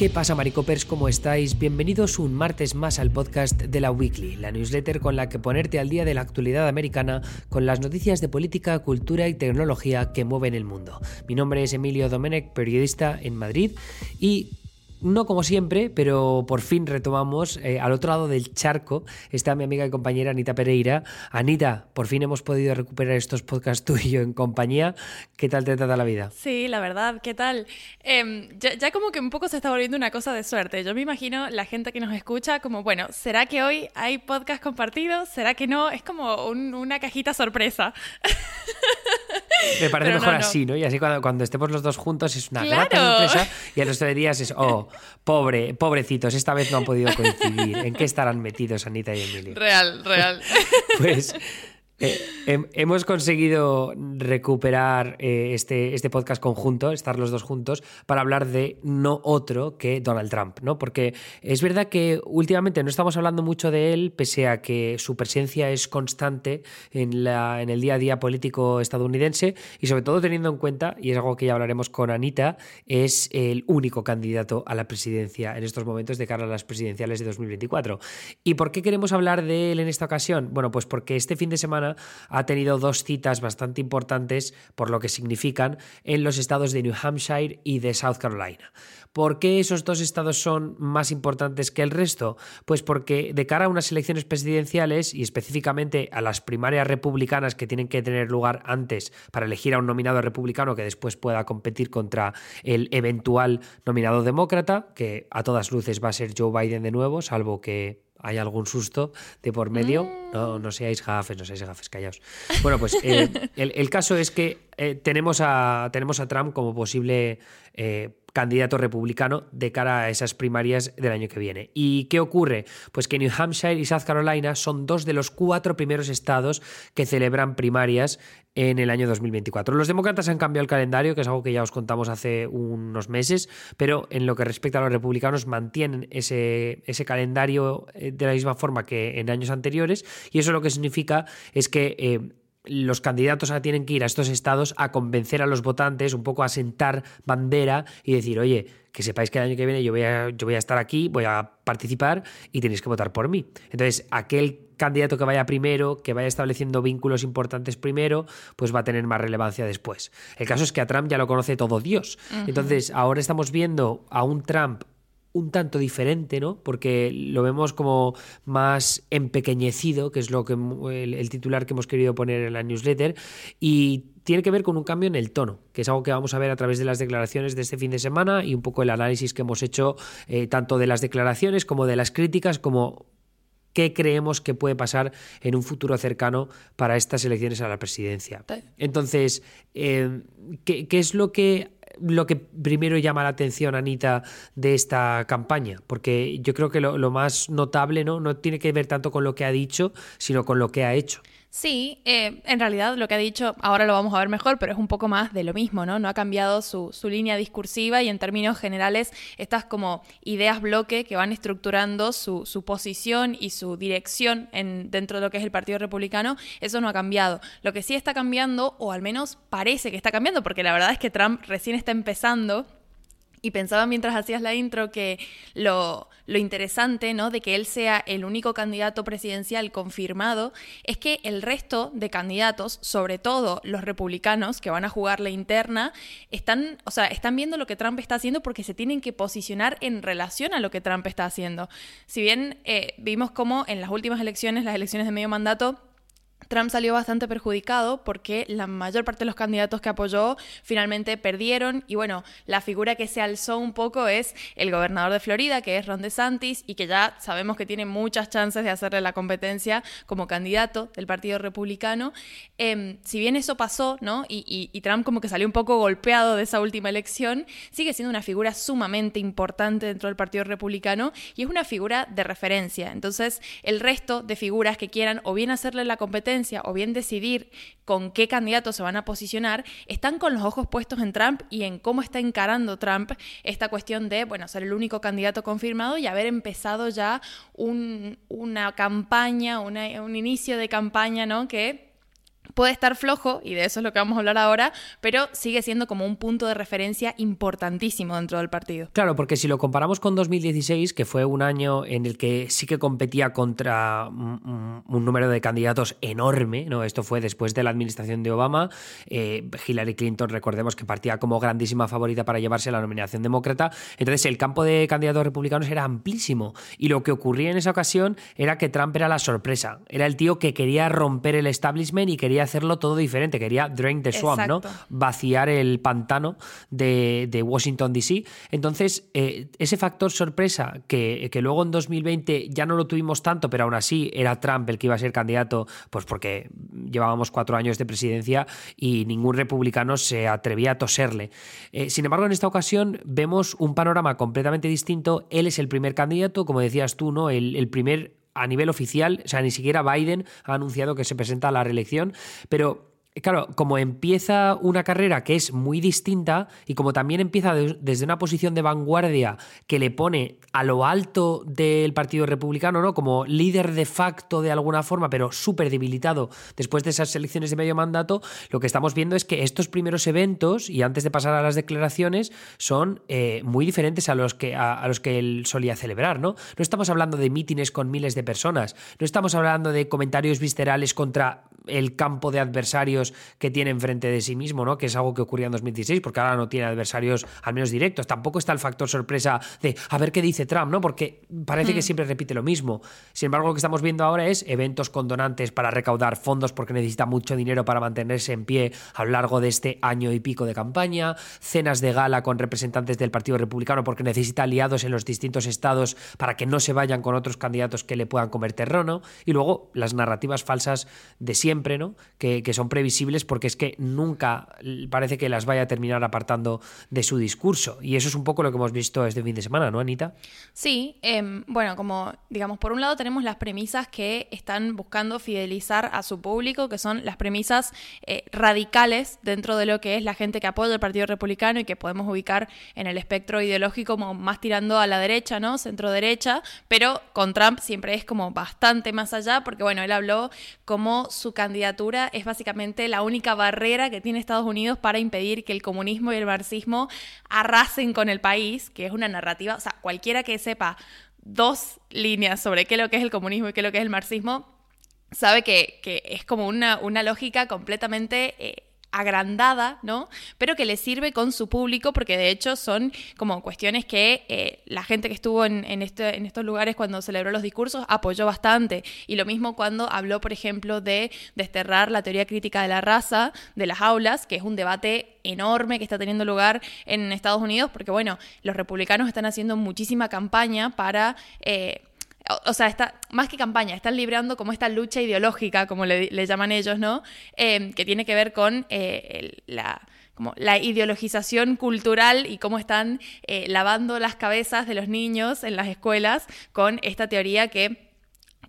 ¿Qué pasa, Maricopers? ¿Cómo estáis? Bienvenidos un martes más al podcast de la Weekly, la newsletter con la que ponerte al día de la actualidad americana con las noticias de política, cultura y tecnología que mueven el mundo. Mi nombre es Emilio Domenech, periodista en Madrid, y no como siempre, pero por fin retomamos. Eh, al otro lado del charco está mi amiga y compañera Anita Pereira. Anita, por fin hemos podido recuperar estos podcasts tú y yo en compañía. ¿Qué tal te trata la vida? Sí, la verdad, ¿qué tal? Em, ya, como que un poco se está volviendo una cosa de suerte. Yo me imagino la gente que nos escucha como, bueno, ¿será que hoy hay podcast compartidos? ¿Será que no? Es como una cajita sorpresa. Me parece mejor así, ¿no? Y así cuando, estemos los dos juntos es una gran sorpresa y a los tres días es, oh, pobre, pobrecitos, esta vez no han podido coincidir. ¿En qué estarán metidos Anita y Emilio? Real, real. Pues eh, hemos conseguido recuperar eh, este, este podcast conjunto, estar los dos juntos, para hablar de no otro que Donald Trump, ¿no? Porque es verdad que últimamente no estamos hablando mucho de él, pese a que su presencia es constante en, la, en el día a día político estadounidense, y sobre todo teniendo en cuenta, y es algo que ya hablaremos con Anita, es el único candidato a la presidencia en estos momentos de cara a las presidenciales de 2024. ¿Y por qué queremos hablar de él en esta ocasión? Bueno, pues porque este fin de semana ha tenido dos citas bastante importantes por lo que significan en los estados de New Hampshire y de South Carolina. ¿Por qué esos dos estados son más importantes que el resto? Pues porque de cara a unas elecciones presidenciales y específicamente a las primarias republicanas que tienen que tener lugar antes para elegir a un nominado republicano que después pueda competir contra el eventual nominado demócrata, que a todas luces va a ser Joe Biden de nuevo, salvo que hay algún susto de por medio. Mm. No, no seáis gafes, no seáis gafes, callaos. Bueno, pues eh, el, caso es que eh, tenemos, a, tenemos a Trump como posible eh, candidato republicano de cara a esas primarias del año que viene. ¿Y qué ocurre? Pues que New Hampshire y South Carolina son dos de los cuatro primeros estados que celebran primarias en el año 2024. Los demócratas han cambiado el calendario, que es algo que ya os contamos hace unos meses, pero en lo que respecta a los republicanos mantienen ese, ese calendario eh, de la misma forma que en años anteriores y eso lo que significa es que eh, los candidatos ahora tienen que ir a estos estados a convencer a los votantes, un poco a sentar bandera y decir, oye, que sepáis que el año que viene yo voy a, yo voy a estar aquí, voy a participar y tenéis que votar por mí. Entonces, aquel candidato que vaya primero, que vaya estableciendo vínculos importantes primero, pues va a tener más relevancia después. El caso es que a Trump ya lo conoce todo Dios. Entonces, ahora estamos viendo a un Trump un tanto diferente, ¿no? Porque lo vemos como más empequeñecido, que es lo que el, titular que hemos querido poner en la newsletter, y tiene que ver con un cambio en el tono, que es algo que vamos a ver a través de las declaraciones de este fin de semana y un poco el análisis que hemos hecho eh, tanto de las declaraciones como de las críticas, como qué creemos que puede pasar en un futuro cercano para estas elecciones a la presidencia. Entonces, eh, ¿qué, ¿qué es lo que lo que primero llama la atención, Anita, de esta campaña? Porque yo creo que lo, lo más notable ¿no? no tiene que ver tanto con lo que ha dicho, sino con lo que ha hecho. Sí, eh, en realidad lo que ha dicho, ahora lo vamos a ver mejor, pero es un poco más de lo mismo, ¿no? No ha cambiado su, su línea discursiva y en términos generales estas como ideas bloque que van estructurando su, su posición y su dirección en, dentro de lo que es el Partido Republicano, eso no ha cambiado. Lo que sí está cambiando, o al menos parece que está cambiando, porque la verdad es que Trump recién está empezando y pensaba mientras hacías la intro que lo, lo, interesante, ¿no? De que él sea el único candidato presidencial confirmado, es que el resto de candidatos, sobre todo los republicanos que van a jugar la interna, están, o sea, están viendo lo que Trump está haciendo porque se tienen que posicionar en relación a lo que Trump está haciendo. Si bien eh, vimos como en las últimas elecciones, las elecciones de medio mandato, Trump salió bastante perjudicado porque la mayor parte de los candidatos que apoyó finalmente perdieron y bueno, la figura que se alzó un poco es el gobernador de Florida, que es Ron DeSantis y que ya sabemos que tiene muchas chances de hacerle la competencia como candidato del Partido Republicano. Em, si bien eso pasó, ¿no? Y, y Trump como que salió un poco golpeado de esa última elección, sigue siendo una figura sumamente importante dentro del Partido Republicano y es una figura de referencia. Entonces, el resto de figuras que quieran o bien hacerle la competencia, o bien decidir con qué candidato se van a posicionar, están con los ojos puestos en Trump y en cómo está encarando Trump esta cuestión de, bueno, ser el único candidato confirmado y haber empezado ya una campaña, un inicio de campaña, ¿no? Que Puede estar flojo, y de eso es lo que vamos a hablar ahora, pero sigue siendo como un punto de referencia importantísimo dentro del partido. Claro, porque si lo comparamos con 2016, que fue un año en el que sí que competía contra un, número de candidatos enorme, ¿no? Esto fue después de la administración de Obama. Eh, Hillary Clinton, recordemos que partía como grandísima favorita para llevarse la nominación demócrata. Entonces, el campo de candidatos republicanos era amplísimo. Y lo que ocurría en esa ocasión era que Trump era la sorpresa. Era el tío que quería romper el establishment y quería hacerlo todo diferente, quería drain the swamp, ¿no? Vaciar el pantano de, Washington DC. Entonces, eh, ese factor sorpresa que, que, luego en 2020 ya no lo tuvimos tanto, pero aún así era Trump el que iba a ser candidato, pues porque llevábamos cuatro años de presidencia y ningún republicano se atrevía a toserle. Eh, sin embargo, en esta ocasión vemos un panorama completamente distinto. Él es el primer candidato, como decías tú, ¿no? El, el primer a nivel oficial, o sea, ni siquiera Biden ha anunciado que se presenta a la reelección, pero claro, como empieza una carrera que es muy distinta y como también empieza desde una posición de vanguardia que le pone a lo alto del Partido Republicano, ¿no? Como líder de facto de alguna forma, pero súper debilitado después de esas elecciones de medio mandato, lo que estamos viendo es que estos primeros eventos, y antes de pasar a las declaraciones, son eh, muy diferentes a los, que, a, los que él solía celebrar, ¿no? No estamos hablando de mítines con miles de personas, no estamos hablando de comentarios viscerales contra el campo de adversarios que tiene enfrente de sí mismo, ¿no? Que es algo que ocurría en 2016, porque ahora no tiene adversarios al menos directos. Tampoco está el factor sorpresa de a ver qué dice Trump, ¿no? Porque parece que hmm. siempre repite lo mismo. Sin embargo, lo que estamos viendo ahora es eventos con donantes para recaudar fondos porque necesita mucho dinero para mantenerse en pie a lo largo de este año y pico de campaña, cenas de gala con representantes del Partido Republicano porque necesita aliados en los distintos estados para que no se vayan con otros candidatos que le puedan comer terreno, y luego las narrativas falsas de siempre ¿no? Que, son previsibles porque es que nunca parece que las vaya a terminar apartando de su discurso. Y eso es un poco lo que hemos visto este fin de semana, ¿no, Anita? Sí, em, bueno, como digamos, por un lado tenemos las premisas que están buscando fidelizar a su público, que son las premisas eh, radicales dentro de lo que es la gente que apoya el Partido Republicano y que podemos ubicar en el espectro ideológico como más tirando a la derecha, ¿no? Centro derecha, pero con Trump siempre es como bastante más allá, porque bueno, él habló como su candidatura es básicamente la única barrera que tiene Estados Unidos para impedir que el comunismo y el marxismo arrasen con el país, que es una narrativa, o sea, cualquiera que sepa dos líneas sobre qué es lo que es el comunismo y qué es lo que es el marxismo, sabe que, es como una, una lógica completamente... Eh, agrandada, ¿no? Pero que le sirve con su público, porque de hecho son como cuestiones que eh, la gente que estuvo en, este, en estos lugares cuando celebró los discursos apoyó bastante. Y lo mismo cuando habló, por ejemplo, de desterrar la teoría crítica de la raza de las aulas, que es un debate enorme que está teniendo lugar en Estados Unidos, porque bueno, los republicanos están haciendo muchísima campaña para... Eh, o sea, está, más que campaña, están librando como esta lucha ideológica, como le, llaman ellos, ¿no? Em, que tiene que ver con eh, la, como la ideologización cultural y cómo están eh, lavando las cabezas de los niños en las escuelas con esta teoría que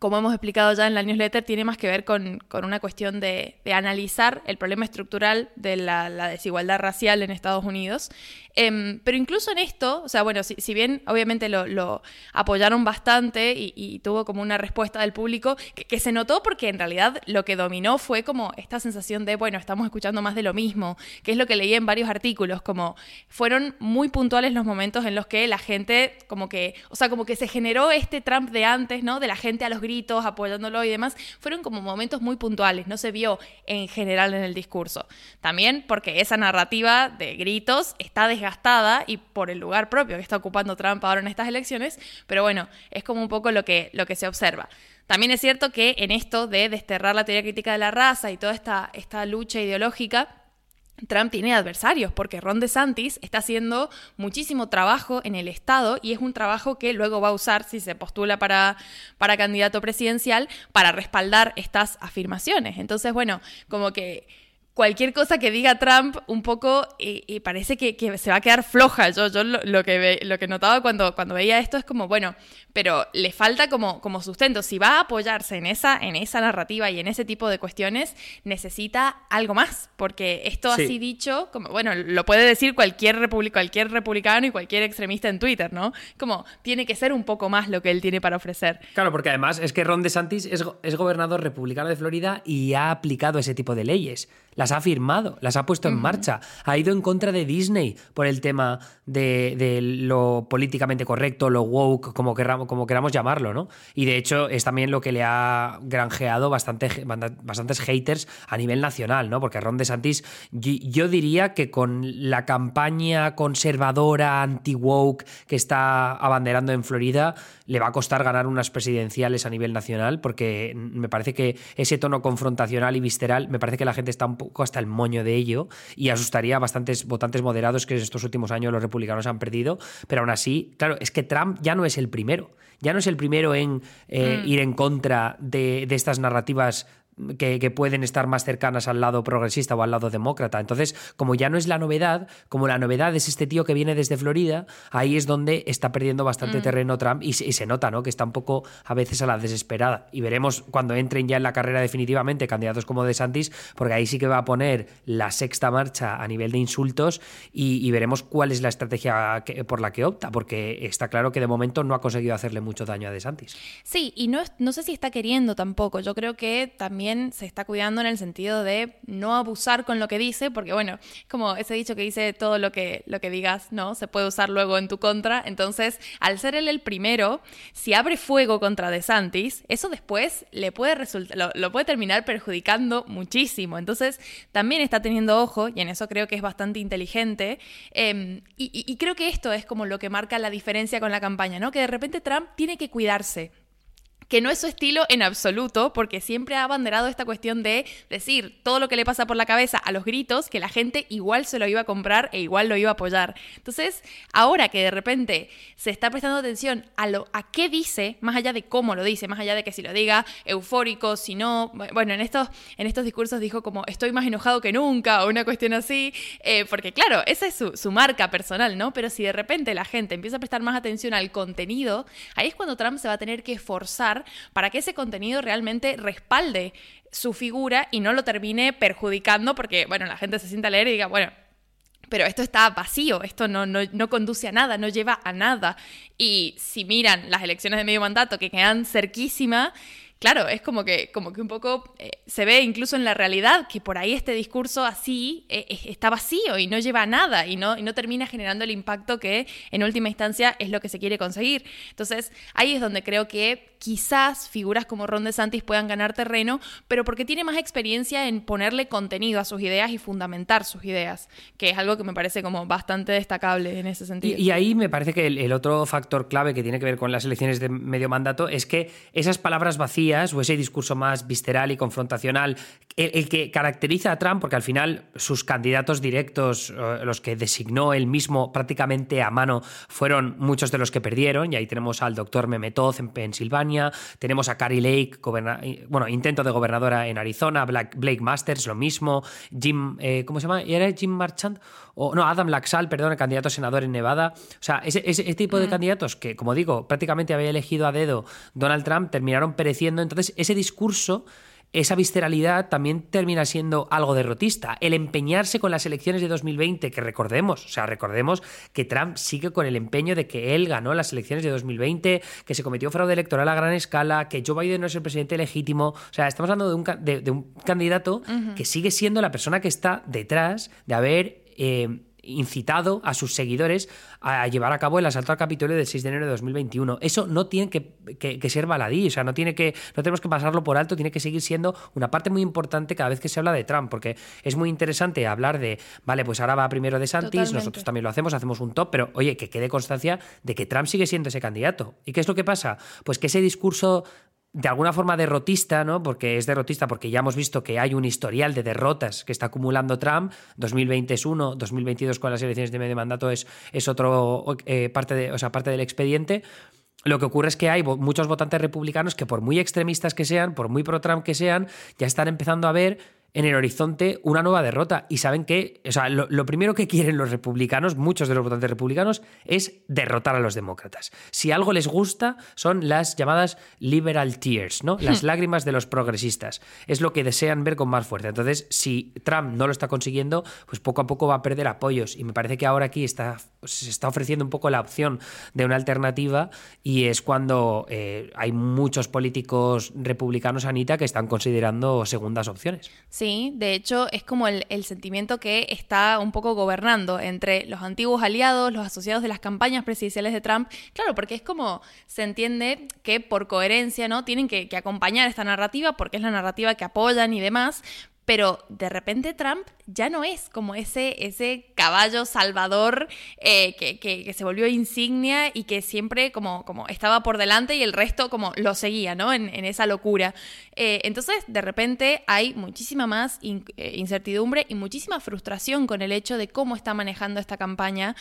como hemos explicado ya en la newsletter, tiene más que ver con, una cuestión de, analizar el problema estructural de la, desigualdad racial en Estados Unidos Em, pero incluso en esto, o sea, bueno, si, bien obviamente lo, apoyaron bastante y, tuvo como una respuesta del público, que, se notó porque en realidad lo que dominó fue como esta sensación de, bueno, estamos escuchando más de lo mismo, que es lo que leí en varios artículos, como fueron muy puntuales los momentos en los que la gente, como que, o sea, como que se generó este Trump de antes, ¿no? De la gente a los gritos, apoyándolo y demás, fueron como momentos muy puntuales, no se vio en general en el discurso. También porque esa narrativa de gritos está desgastada y por el lugar propio que está ocupando Trump ahora en estas elecciones, pero bueno, es como un poco lo que, lo que se observa. También es cierto que en esto de desterrar la teoría crítica de la raza y toda esta, esta lucha ideológica, Trump tiene adversarios porque Ron DeSantis está haciendo muchísimo trabajo en el Estado y es un trabajo que luego va a usar si se postula para, para candidato presidencial para respaldar estas afirmaciones. Entonces, bueno, como que cualquier cosa que diga Trump un poco y, parece que, se va a quedar floja. Yo, yo lo, que ve, lo que notaba cuando veía esto es como, bueno, pero le falta como, como sustento. Si va a apoyarse en esa, en esa narrativa y en ese tipo de cuestiones, necesita algo más. Porque esto así dicho, como, bueno, lo puede decir cualquier, cualquier republicano y cualquier extremista en Twitter, ¿no? Como tiene que ser un poco más lo que él tiene para ofrecer. Claro, porque además es que Ron DeSantis es, es gobernador republicano de Florida y ha aplicado ese tipo de leyes las ha firmado, las ha puesto en marcha, ha ido en contra de Disney por el tema de, lo políticamente correcto, lo woke, como como queramos llamarlo, ¿no? Y de hecho es también lo que le ha granjeado bastante, bastantes haters a nivel nacional, ¿no? Porque Ron DeSantis, yo diría que con la campaña conservadora anti-woke que está abanderando en Florida, le va a costar ganar unas presidenciales a nivel nacional, porque me parece que ese tono confrontacional y visceral, me parece que la gente está un poco hasta el moño de ello y asustaría a bastantes votantes moderados que en estos últimos años los republicanos han perdido, pero aún así, claro, es que Trump ya no es el primero, ya no es el primero en eh, mm. ir en contra de, de estas narrativas que, pueden estar más cercanas al lado progresista o al lado demócrata. Entonces, como ya no es la novedad, como la novedad es este tío que viene desde Florida, ahí es donde está perdiendo bastante mm. terreno Trump y, se nota, ¿no? Que está un poco a veces a la desesperada. Y veremos cuando entren ya en la carrera definitivamente candidatos como DeSantis, porque ahí sí que va a poner la sexta marcha a nivel de insultos y, veremos cuál es la estrategia por la que opta, porque está claro que de momento no ha conseguido hacerle mucho daño a DeSantis. Sí, y no, no sé si está queriendo tampoco. Yo creo que también se está cuidando en el sentido de no abusar con lo que dice, porque bueno, como ese dicho que dice todo lo que, lo que digas, ¿no? Se puede usar luego en tu contra. Entonces, al ser él el primero, si abre fuego contra DeSantis, eso después le puede resultar, lo, puede terminar perjudicando muchísimo. Entonces, también está teniendo ojo, y en eso creo que es bastante inteligente. Em, y creo que esto es como lo que marca la diferencia con la campaña, ¿no? Que de repente Trump tiene que cuidarse que no es su estilo en absoluto, porque siempre ha abanderado esta cuestión de decir todo lo que le pasa por la cabeza a los gritos, que la gente igual se lo iba a comprar e igual lo iba a apoyar. Entonces, ahora que de repente se está prestando atención a lo a qué dice, más allá de cómo lo dice, más allá de que si lo diga eufórico, si no, bueno, en estos, en estos discursos dijo como estoy más enojado que nunca o una cuestión así, eh, porque claro, esa es su, su marca personal, ¿no? Pero si de repente la gente empieza a prestar más atención al contenido, ahí es cuando Trump se va a tener que para que ese contenido realmente respalde su figura y no lo termine perjudicando porque, bueno, la gente se sienta a leer y diga, bueno, pero esto está vacío, esto no, no, conduce a nada, no lleva a nada. Y si miran las elecciones de medio mandato que quedan cerquísima, claro, es como que, como que un poco eh, se ve incluso en la realidad que por ahí este discurso así eh, está vacío y no lleva a nada y no, y no termina generando el impacto que en última instancia es lo que se quiere conseguir. Entonces ahí es donde creo que quizás figuras como Ron DeSantis puedan ganar terreno, pero porque tiene más experiencia en ponerle contenido a sus ideas y fundamentar sus ideas, que es algo que me parece como bastante destacable en ese sentido. Y, ahí me parece que el otro factor clave que tiene que ver con las elecciones de medio mandato es que esas palabras vacías o ese discurso más visceral y confrontacional, el, que caracteriza a Trump, porque al final sus candidatos directos, eh, los que designó él mismo prácticamente a mano, fueron muchos de los que perdieron, y ahí tenemos al doctor Memetoz en Pensilvania, tenemos a Carrie Lake, bueno, intento de gobernadora en Arizona, Blake Masters, lo mismo, Jim, eh, ¿cómo se llama? ¿Era Jim Marchand? O, no, Adam Laxal, perdón, el candidato a senador en Nevada. O sea, ese, ese tipo de candidatos que, como digo, prácticamente había elegido a dedo Donald Trump, terminaron pereciendo entonces, ese discurso esa visceralidad también termina siendo algo derrotista. El empeñarse con las elecciones de 2020, que recordemos, o sea, recordemos que Trump sigue con el empeño de que él ganó las elecciones de 2020, que se cometió fraude electoral a gran escala, que Joe Biden no es el presidente legítimo. O sea, estamos hablando de un, candidato que sigue siendo la persona que está detrás de haber... Eh, incitado a sus seguidores a llevar a cabo el asalto al Capitolio del 6 de enero de 2021. Eso no tiene que, ser baladí, o sea, no, tiene que, no tenemos que pasarlo por alto, tiene que seguir siendo una parte muy importante cada vez que se habla de Trump, porque es muy interesante hablar de, vale, pues ahora va primero de Santis, nosotros también lo hacemos, hacemos un top, pero oye, que quede constancia de que Trump sigue siendo ese candidato. ¿Y qué es lo que pasa? Pues que ese discurso de alguna forma derrotista, ¿no? Porque es derrotista, porque ya hemos visto que hay un historial de derrotas que está acumulando Trump. 2020 es uno, 2022 con las elecciones de medio mandato es, es otro eh, parte, de, o sea, parte del expediente. Lo que ocurre es que hay muchos votantes republicanos que, por muy extremistas que sean, por muy pro-Trump que sean, ya están empezando a ver en el horizonte una nueva derrota. Y saben que, o sea, lo, primero que quieren los republicanos, muchos de los votantes republicanos, es derrotar a los demócratas. Si algo les gusta, son las llamadas liberal tears, ¿no? Las hmm. lágrimas de los progresistas. Es lo que desean ver con más fuerza. Entonces, si Trump no lo está consiguiendo, pues poco a poco va a perder apoyos. Y me parece que ahora aquí está, se está ofreciendo un poco la opción de una alternativa y es cuando eh, hay muchos políticos republicanos, Anita, que están considerando segundas opciones. Sí, de hecho es como el, sentimiento que está un poco gobernando entre los antiguos aliados, los asociados de las campañas presidenciales de Trump. Claro, porque es como se entiende que por coherencia, ¿no? Tienen que acompañar esta narrativa porque es la narrativa que apoyan y demás, pero de repente Trump ya no es como ese, ese caballo salvador eh, que, se volvió insignia y que siempre como, como estaba por delante y el resto como lo seguía, ¿no? En, esa locura. Eh, entonces, de repente hay muchísima más eh, incertidumbre y muchísima frustración con el hecho de cómo está manejando esta campaña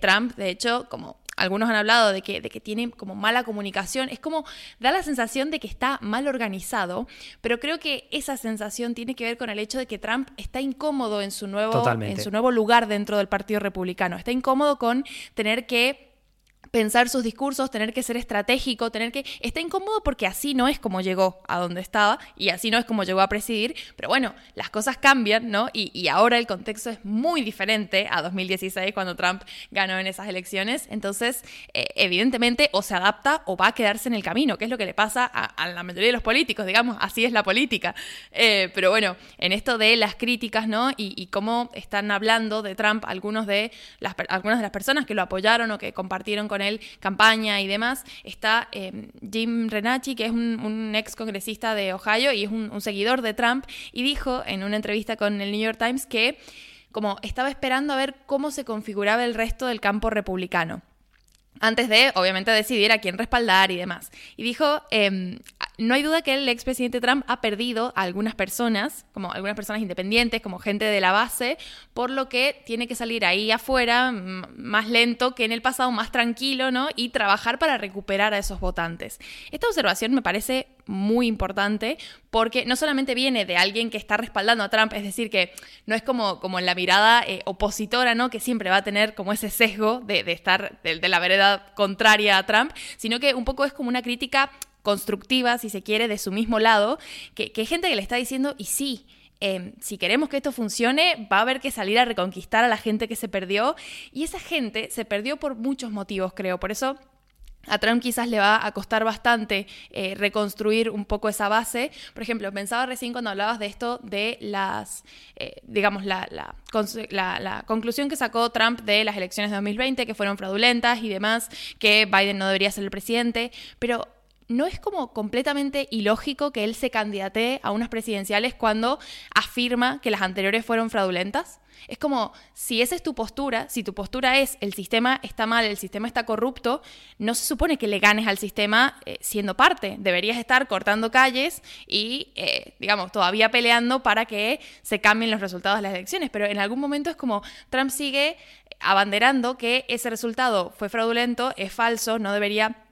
Trump. De hecho, como algunos han hablado de que, de que tiene como mala comunicación, es como da la sensación de que está mal organizado, pero creo que esa sensación tiene que ver con el hecho de que Trump está incómodo en su nuevo, en su nuevo lugar dentro del Partido Republicano, está incómodo con tener que pensar sus discursos, tener que ser estratégico, tener que... Está incómodo porque así no es como llegó a donde estaba y así no es como llegó a presidir, pero bueno, las cosas cambian, ¿no? Y, ahora el contexto es muy diferente a 2016 cuando Trump ganó en esas elecciones, entonces eh, evidentemente o se adapta o va a quedarse en el camino, que es lo que le pasa a, la mayoría de los políticos, digamos, así es la política. Eh, pero bueno, en esto de las críticas, ¿no? Y, cómo están hablando de Trump algunos de las, algunas de las personas que lo apoyaron o que compartieron con con él campaña y demás, está eh, Jim Renacci, que es un, ex congresista de Ohio y es un, seguidor de Trump, y dijo en una entrevista con el New York Times que como estaba esperando a ver cómo se configuraba el resto del campo republicano antes de, obviamente, decidir a quién respaldar y demás. Y dijo, em, no hay duda que el expresidente Trump ha perdido a algunas personas, como algunas personas independientes, como gente de la base, por lo que tiene que salir ahí afuera más lento que en el pasado, más tranquilo, ¿no? Y trabajar para recuperar a esos votantes. Esta observación me parece muy importante porque no solamente viene de alguien que está respaldando a Trump, es decir, que no es como, como en la mirada eh, opositora, ¿no? Que siempre va a tener como ese sesgo de, estar de, la vereda contraria a Trump, sino que un poco es como una crítica constructiva, si se quiere, de su mismo lado, que, hay gente que le está diciendo, y sí, em, si queremos que esto funcione, va a haber que salir a reconquistar a la gente que se perdió. Y esa gente se perdió por muchos motivos, creo. Por eso a Trump quizás le va a costar bastante eh, reconstruir un poco esa base. Por ejemplo, pensaba recién cuando hablabas de esto de las, eh, digamos, la, la, conclusión que sacó Trump de las elecciones de 2020, que fueron fraudulentas y demás, que Biden no debería ser el presidente, pero ¿no es como completamente ilógico que él se candidate a unas presidenciales cuando afirma que las anteriores fueron fraudulentas? Es como, si esa es tu postura, si tu postura es el sistema está mal, el sistema está corrupto, no se supone que le ganes al sistema eh, siendo parte. Deberías estar cortando calles y, eh, digamos, todavía peleando para que se cambien los resultados de las elecciones. Pero en algún momento es como Trump sigue abanderando que ese resultado fue fraudulento, es falso, no debería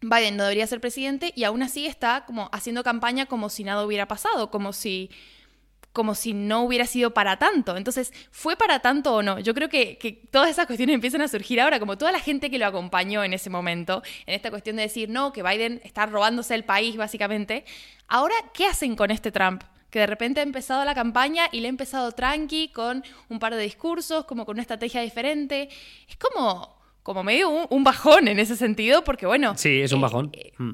Biden no debería ser presidente y aún así está como haciendo campaña como si nada hubiera pasado, como si como si no hubiera sido para tanto. Entonces, ¿fue para tanto o no? Yo creo que, que, todas esas cuestiones empiezan a surgir ahora, como toda la gente que lo acompañó en ese momento, en esta cuestión de decir, no, que Biden está robándose el país, básicamente. Ahora, ¿qué hacen con este Trump? que de repente ha empezado la campaña y le ha empezado tranqui, con un par de discursos, como con una estrategia diferente. Es como, como medio un, bajón en ese sentido, porque bueno... Sí, es un eh, bajón. Eh, mm.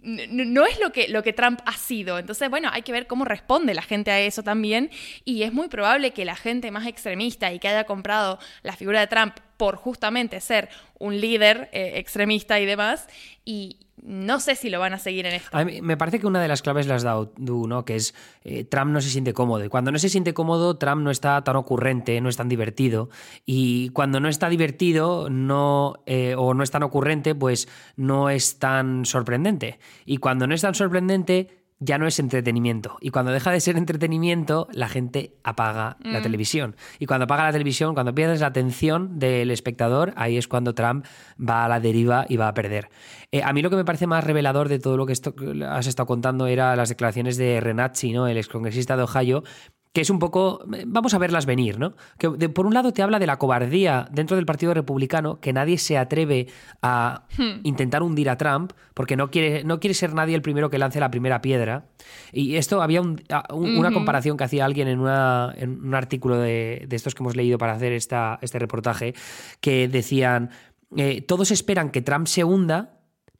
No es lo que, lo que Trump ha sido. Entonces, bueno, hay que ver cómo responde la gente a eso también. Y es muy probable que la gente más extremista y que haya comprado la figura de Trump por justamente ser un líder eh, extremista y demás, y, no sé si lo van a seguir en esto. me parece que una de las claves las has dado tú, ¿no? Que es eh, Trump no se siente cómodo. Y cuando no se siente cómodo, Trump no está tan ocurrente, no es tan divertido. Y cuando no está divertido no, eh, o no es tan ocurrente, pues no es tan sorprendente. Y cuando no es tan sorprendente, ya no es entretenimiento. Y cuando deja de ser entretenimiento, la gente apaga la Mm. televisión. Y cuando apaga la televisión, cuando pierdes la atención del espectador, ahí es cuando Trump va a la deriva y va a perder. Eh, a mí lo que me parece más revelador de todo lo que esto- has estado contando era las declaraciones de Renacci, ¿no? el excongresista de Ohio, que es un poco, eh, vamos a verlas venir, ¿no? Que de- por un lado te habla de la cobardía dentro del Partido Republicano, que nadie se atreve a intentar hundir a Trump, porque no quiere, no quiere ser nadie el primero que lance la primera piedra. Y esto había un- una comparación que hacía alguien en, una- en un artículo de, de estos que hemos leído para hacer esta, este reportaje, que decían, eh, todos esperan que Trump se hunda,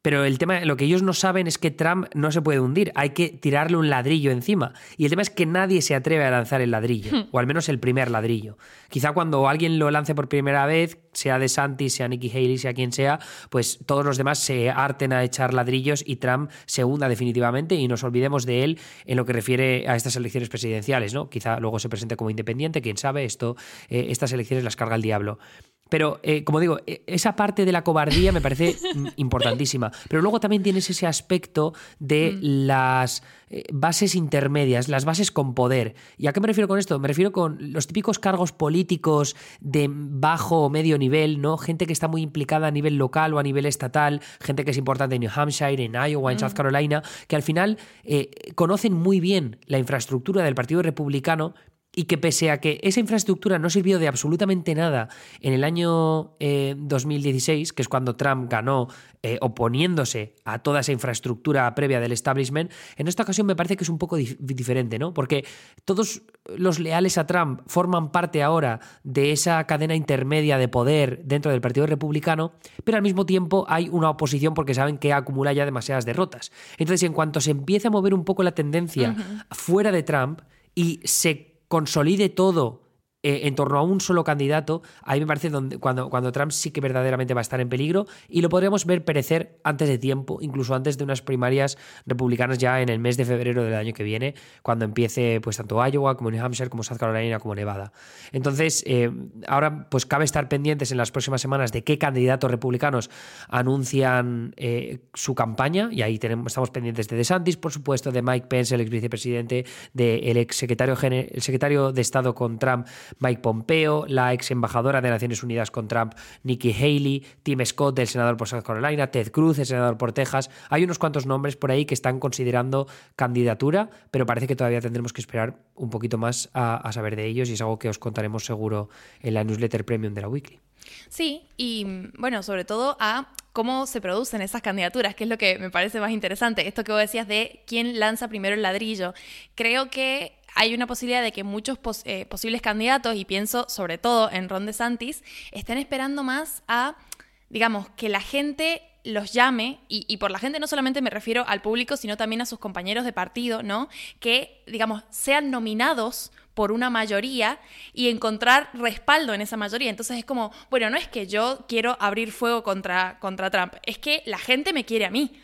pero el tema, lo que ellos no saben es que Trump no se puede hundir, hay que tirarle un ladrillo encima. Y el tema es que nadie se atreve a lanzar el ladrillo, o al menos el primer ladrillo. Quizá cuando alguien lo lance por primera vez, sea de Santi, sea Nikki Haley, sea quien sea, pues todos los demás se harten a echar ladrillos y Trump se hunda definitivamente y nos olvidemos de él en lo que refiere a estas elecciones presidenciales, ¿no? Quizá luego se presente como independiente, quién sabe, esto, eh, estas elecciones las carga el diablo. Pero, eh, como digo, e- esa parte de la cobardía me parece mm, importantísima. Pero luego también tienes ese aspecto de las eh, bases intermedias, las bases con poder. ¿Y a qué me refiero con esto? Me refiero con los típicos cargos políticos de bajo o medio nivel, ¿no? Gente que está muy implicada a nivel local o a nivel estatal, gente que es importante en New Hampshire, en Iowa, en South Carolina, que al final eh, conocen muy bien la infraestructura del Partido Republicano y que pese a que esa infraestructura no sirvió de absolutamente nada en el año eh, 2016, que es cuando Trump ganó eh, oponiéndose a toda esa infraestructura previa del establishment, en esta ocasión me parece que es un poco dif- diferente, ¿no? Porque todos los leales a Trump forman parte ahora de esa cadena intermedia de poder dentro del Partido Republicano, pero al mismo tiempo hay una oposición porque saben que acumula ya demasiadas derrotas. Entonces, en cuanto se empieza a mover un poco la tendencia fuera de Trump y se consolide todo eh, en torno a un solo candidato, ahí me parece donde, cuando, cuando Trump sí que verdaderamente va a estar en peligro y lo podríamos ver perecer antes de tiempo, incluso antes de unas primarias republicanas ya en el mes de febrero del año que viene, cuando empiece pues tanto Iowa como New Hampshire, como South Carolina, como Nevada. Entonces, eh, ahora pues cabe estar pendientes en las próximas semanas de qué candidatos republicanos anuncian eh, su campaña y ahí tenemos, estamos pendientes de DeSantis, por supuesto, de Mike Pence, el ex vicepresidente, del ex secretario, el secretario de Estado con Trump, Mike Pompeo, la ex embajadora de Naciones Unidas con Trump, Nikki Haley, Tim Scott, el senador por South Carolina, Ted Cruz, el senador por Texas. Hay unos cuantos nombres por ahí que están considerando candidatura, pero parece que todavía tendremos que esperar un poquito más a, a saber de ellos y es algo que os contaremos seguro en la newsletter premium de la Weekly. Sí, y mm, bueno, sobre todo a cómo se producen esas candidaturas, que es lo que me parece más interesante. Esto que vos decías de quién lanza primero el ladrillo. Creo que hay una posibilidad de que muchos eh, posibles candidatos, y pienso sobre todo en Ron DeSantis, estén esperando más a, digamos, que la gente los llame, y, y por la gente no solamente me refiero al público, sino también a sus compañeros de partido, ¿no? Que, digamos, sean nominados por una mayoría y encontrar respaldo en esa mayoría. Entonces es como, bueno, no es que yo quiero abrir fuego contra, contra Trump, es que la gente me quiere a mí.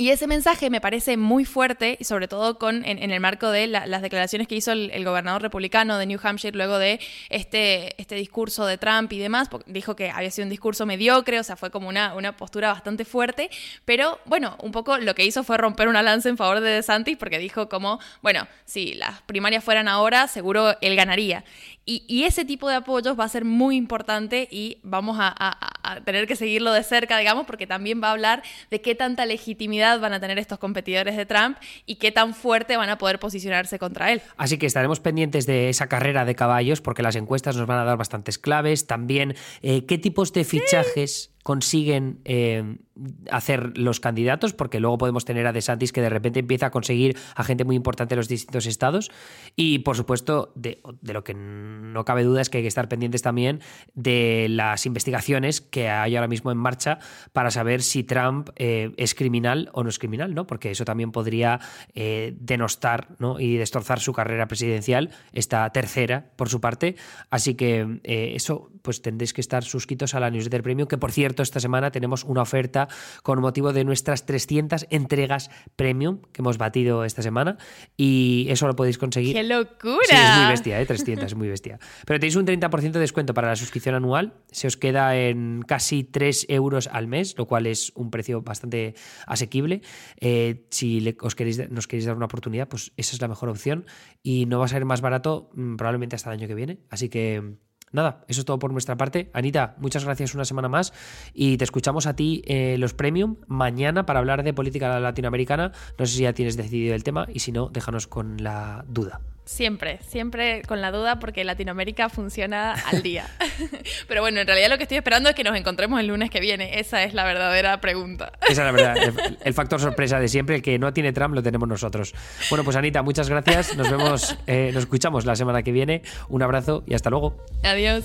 Y ese mensaje me parece muy fuerte, y sobre todo con, en, el marco de la- las declaraciones que hizo el, gobernador republicano de New Hampshire luego de este, este discurso de Trump y demás. Dijo que había sido un discurso mediocre, o sea, fue como una, una postura bastante fuerte. Pero bueno, un poco lo que hizo fue romper una lanza en favor de DeSantis, porque dijo como, bueno, si las primarias fueran ahora, seguro él ganaría. Y, y ese tipo de apoyos va a ser muy importante y vamos a, a- a tener que seguirlo de cerca, digamos, porque también va a hablar de qué tanta legitimidad van a tener estos competidores de Trump y qué tan fuerte van a poder posicionarse contra él. Así que estaremos pendientes de esa carrera de caballos porque las encuestas nos van a dar bastantes claves. También eh, qué tipos de fichajes consiguen eh, hacer los candidatos, porque luego podemos tener a DeSantis que de repente empieza a conseguir a gente muy importante en los distintos estados. Y por supuesto, de, de lo que no cabe duda es que hay que estar pendientes también de las investigaciones que hay ahora mismo en marcha para saber si Trump eh, es criminal o no es criminal, ¿no? Porque eso también podría eh, denostar ¿no? y destrozar su carrera presidencial, esta tercera por su parte. Así que eso, pues tendréis que estar suscritos a la newsletter premium, que por cierto, cierto, esta semana tenemos una oferta con motivo de nuestras 300 entregas premium que hemos batido esta semana y eso lo podéis conseguir. ¡Qué locura! Sí, es muy bestia, ¿eh? 300, es muy bestia. Pero tenéis un 30% de descuento para la suscripción anual, se os queda en casi 3 euros al mes, lo cual es un precio bastante asequible. Eh, si os queréis, nos queréis dar una oportunidad, pues esa es la mejor opción y no va a ser más barato mm, probablemente hasta el año que viene. Así que nada, eso es todo por nuestra parte. Anita, muchas gracias una semana más y te escuchamos a ti eh, los Premium mañana para hablar de política latinoamericana. No sé si ya tienes decidido el tema y si no, déjanos con la duda. Siempre, siempre con la duda porque Latinoamérica funciona al día. Pero bueno, en realidad lo que estoy esperando es que nos encontremos el lunes que viene. Esa es la verdadera pregunta. Esa es la verdad. El, factor sorpresa de siempre, el que no tiene Trump lo tenemos nosotros. Bueno, pues Anita, muchas gracias. Nos vemos, eh, nos escuchamos la semana que viene. Un abrazo y hasta luego. Adiós.